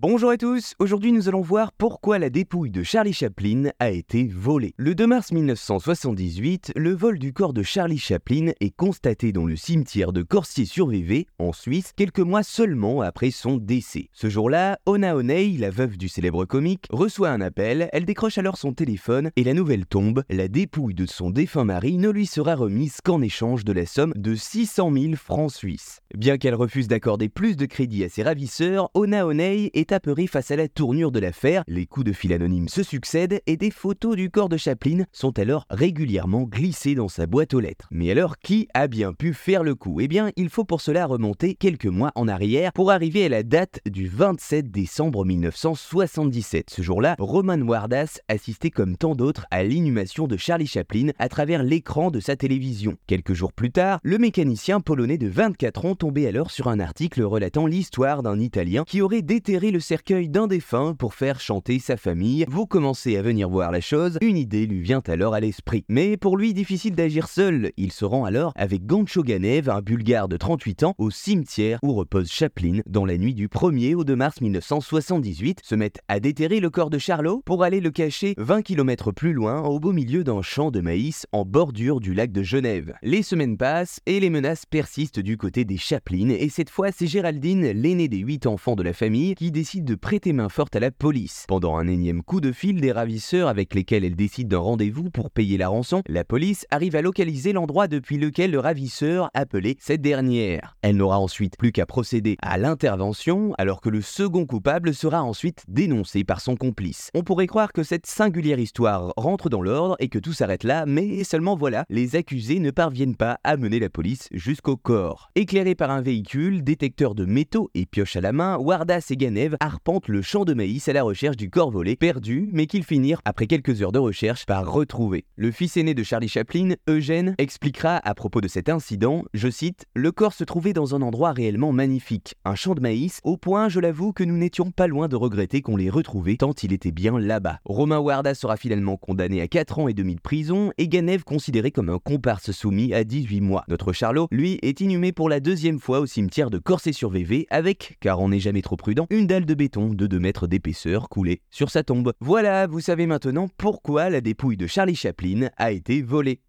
Bonjour à tous, aujourd'hui nous allons voir pourquoi la dépouille de Charlie Chaplin a été volée. Le 2 mars 1978, le vol du corps de Charlie Chaplin est constaté dans le cimetière de Corsier-sur-Vevey, en Suisse, quelques mois seulement après son décès. Ce jour-là, Ona Onei, la veuve du célèbre comique, reçoit un appel, elle décroche alors son téléphone et la nouvelle tombe, la dépouille de son défunt mari ne lui sera remise qu'en échange de la somme de 600 000 francs suisses. Bien qu'elle refuse d'accorder plus de crédit à ses ravisseurs, Ona Onei est face à la tournure de l'affaire, les coups de fil anonymes se succèdent et des photos du corps de Chaplin sont alors régulièrement glissées dans sa boîte aux lettres. Mais alors, qui a bien pu faire le coup? Eh bien, il faut pour cela remonter quelques mois en arrière pour arriver à la date du 27 décembre 1977. Ce jour-là, Roman Wardas assistait comme tant d'autres à l'inhumation de Charlie Chaplin à travers l'écran de sa télévision. Quelques jours plus tard, le mécanicien polonais de 24 ans tombait alors sur un article relatant l'histoire d'un Italien qui aurait déterré le cercueil d'un défunt pour faire chanter sa famille. Vous commencez à venir voir la chose, une idée lui vient alors à l'esprit. Mais pour lui, difficile d'agir seul. Il se rend alors avec Gancho Ganev, un bulgare de 38 ans, au cimetière où repose Chaplin dans la nuit du 1er au 2 mars 1978, se mettent à déterrer le corps de Charlot pour aller le cacher 20 km plus loin au beau milieu d'un champ de maïs en bordure du lac de Genève. Les semaines passent et les menaces persistent du côté des Chaplin et cette fois c'est Géraldine, l'aînée des 8 enfants de la famille, qui de prêter main forte à la police. Pendant un énième coup de fil des ravisseurs avec lesquels elle décide d'un rendez-vous pour payer la rançon, la police arrive à localiser l'endroit depuis lequel le ravisseur appelait cette dernière. Elle n'aura ensuite plus qu'à procéder à l'intervention alors que le second coupable sera ensuite dénoncé par son complice. On pourrait croire que cette singulière histoire rentre dans l'ordre et que tout s'arrête là, mais seulement voilà, les accusés ne parviennent pas à mener la police jusqu'au corps. Éclairé par un véhicule, détecteur de métaux et pioche à la main, Wardas et Ganev arpentent le champ de maïs à la recherche du corps volé, perdu, mais qu'ils finirent, après quelques heures de recherche, par retrouver. Le fils aîné de Charlie Chaplin, Eugène, expliquera à propos de cet incident, je cite, Le corps se trouvait dans un endroit réellement magnifique, un champ de maïs, au point, je l'avoue, que nous n'étions pas loin de regretter qu'on l'ait retrouvé tant il était bien là-bas. Romain Warda sera finalement condamné à 4 ans et demi de prison et Ganev considéré comme un comparse soumis à 18 mois. Notre Charlot, lui, est inhumé pour la deuxième fois au cimetière de Corsé-sur-Vevey avec, car on n'est jamais trop prudent, une dalle de béton de 2 mètres d'épaisseur coulée sur sa tombe. Voilà, vous savez maintenant pourquoi la dépouille de Charlie Chaplin a été volée.